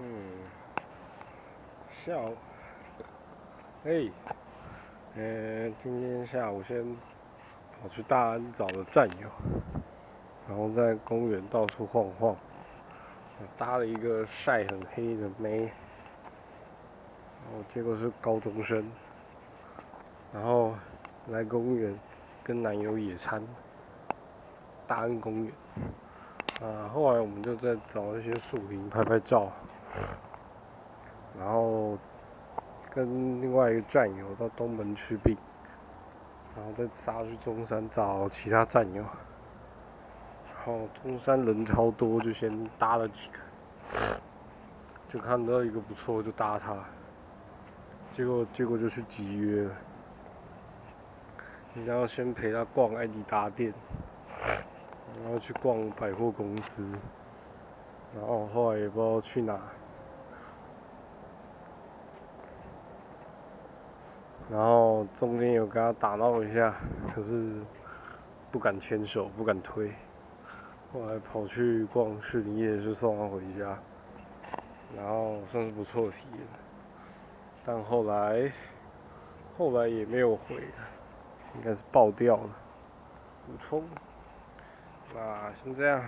嗯，下午，嘿，呃，今天下午先跑去大安找了战友，然后在公园到处晃晃，搭了一个晒很黑的妹，然后结果是高中生，然后来公园跟男友野餐，大安公园，啊，后来我们就在找一些树林拍拍照。然后跟另外一个战友到东门吃饼，然后再杀去中山找其他战友。然后中山人超多，就先搭了几个，就看到一个不错就搭他，结果结果就去集约了。然后先陪他逛艾迪达店，然后去逛百货公司，然后后来也不知道去哪。然后中间有跟他打闹一下，可是不敢牵手，不敢推，后来跑去逛士林夜市送他回家，然后算是不错的体验，但后来后来也没有回，应该是爆掉了，补充，那先这样。